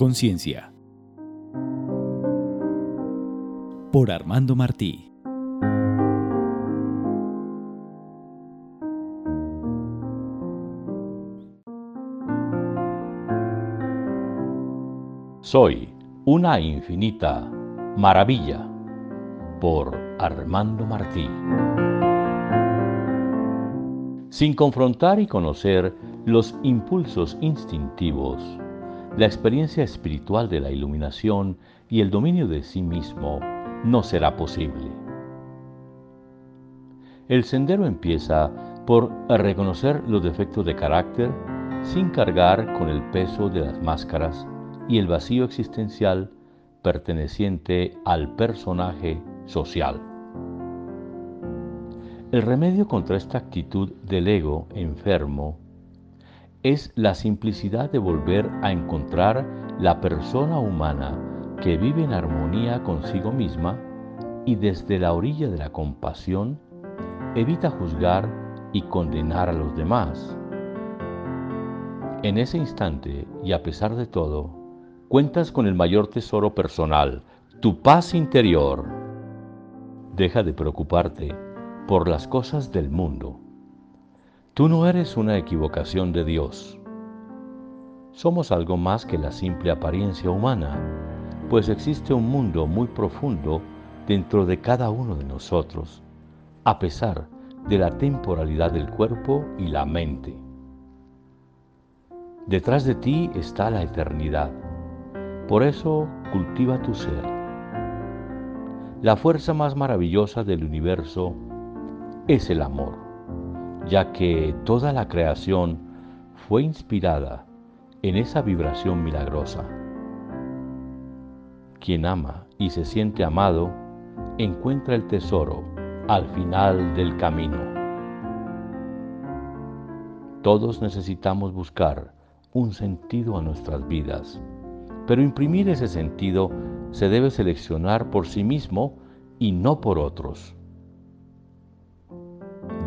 conciencia. Por Armando Martí. Soy una infinita maravilla por Armando Martí. Sin confrontar y conocer los impulsos instintivos, la experiencia espiritual de la iluminación y el dominio de sí mismo no será posible. El sendero empieza por reconocer los defectos de carácter sin cargar con el peso de las máscaras y el vacío existencial perteneciente al personaje social. El remedio contra esta actitud del ego enfermo es la simplicidad de volver a encontrar la persona humana que vive en armonía consigo misma y desde la orilla de la compasión evita juzgar y condenar a los demás. En ese instante, y a pesar de todo, cuentas con el mayor tesoro personal, tu paz interior. Deja de preocuparte por las cosas del mundo Tú no eres una equivocación de Dios. Somos algo más que la simple apariencia humana, pues existe un mundo muy profundo dentro de cada uno de nosotros, a pesar de la temporalidad del cuerpo y la mente. Detrás de ti está la eternidad. Por eso cultiva tu ser. La fuerza más maravillosa del universo es el amor ya que toda la creación fue inspirada en esa vibración milagrosa. Quien ama y se siente amado, encuentra el tesoro al final del camino. Todos necesitamos buscar un sentido a nuestras vidas, pero imprimir ese sentido se debe seleccionar por sí mismo y no por otros.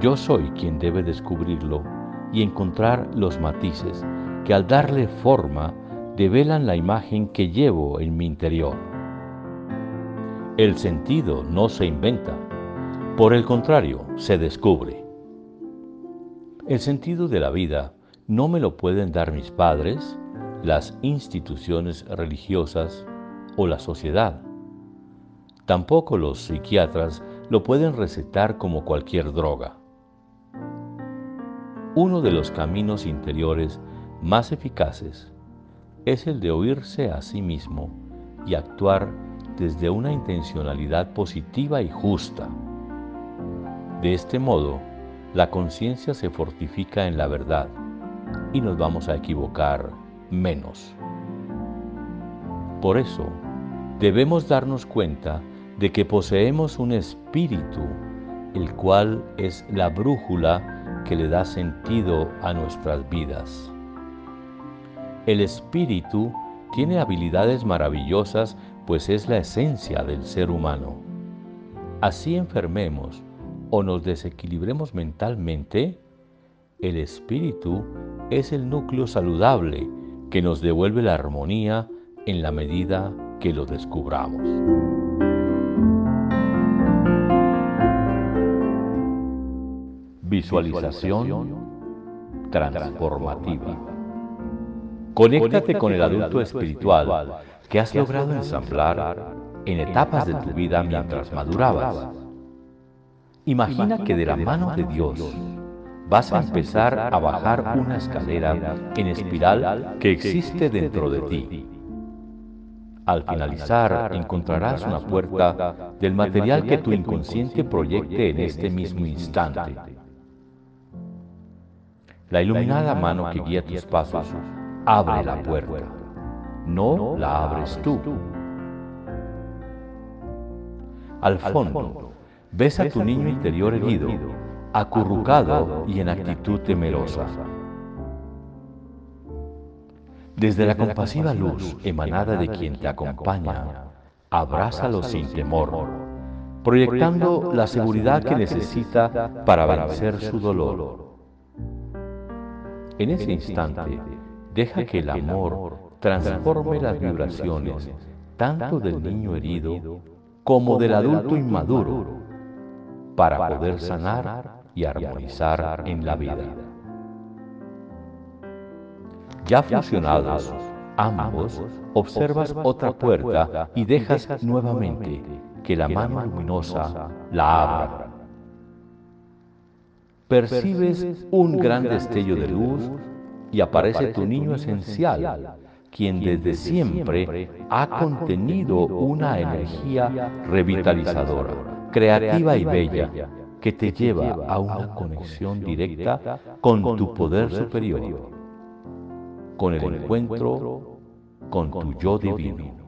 Yo soy quien debe descubrirlo y encontrar los matices que al darle forma develan la imagen que llevo en mi interior. El sentido no se inventa, por el contrario, se descubre. El sentido de la vida no me lo pueden dar mis padres, las instituciones religiosas o la sociedad. Tampoco los psiquiatras lo pueden recetar como cualquier droga. Uno de los caminos interiores más eficaces es el de oírse a sí mismo y actuar desde una intencionalidad positiva y justa. De este modo, la conciencia se fortifica en la verdad y nos vamos a equivocar menos. Por eso, debemos darnos cuenta de que poseemos un espíritu, el cual es la brújula que le da sentido a nuestras vidas. El espíritu tiene habilidades maravillosas, pues es la esencia del ser humano. Así enfermemos o nos desequilibremos mentalmente, el espíritu es el núcleo saludable que nos devuelve la armonía en la medida que lo descubramos. Visualización transformativa. Conéctate con el adulto espiritual que has logrado ensamblar en etapas de tu vida mientras madurabas. Imagina que de la mano de Dios vas a empezar a bajar una escalera en espiral que existe dentro de ti. Al finalizar encontrarás una puerta del material que tu inconsciente proyecte en este mismo instante. La iluminada mano que guía tus pasos abre la puerta, no la abres tú. Al fondo, ves a tu niño interior herido, acurrucado y en actitud temerosa. Desde la compasiva luz emanada de quien te acompaña, abrázalo sin temor, proyectando la seguridad que necesita para vencer su dolor. En ese instante, deja que el amor transforme las vibraciones tanto del niño herido como del adulto inmaduro para poder sanar y armonizar en la vida. Ya fusionados ambos, observas otra puerta y dejas nuevamente que la mano luminosa la abra. Percibes un gran destello de luz y aparece tu niño esencial, quien desde siempre ha contenido una energía revitalizadora, creativa y bella, que te lleva a una conexión directa con tu poder superior, con el encuentro con tu yo divino.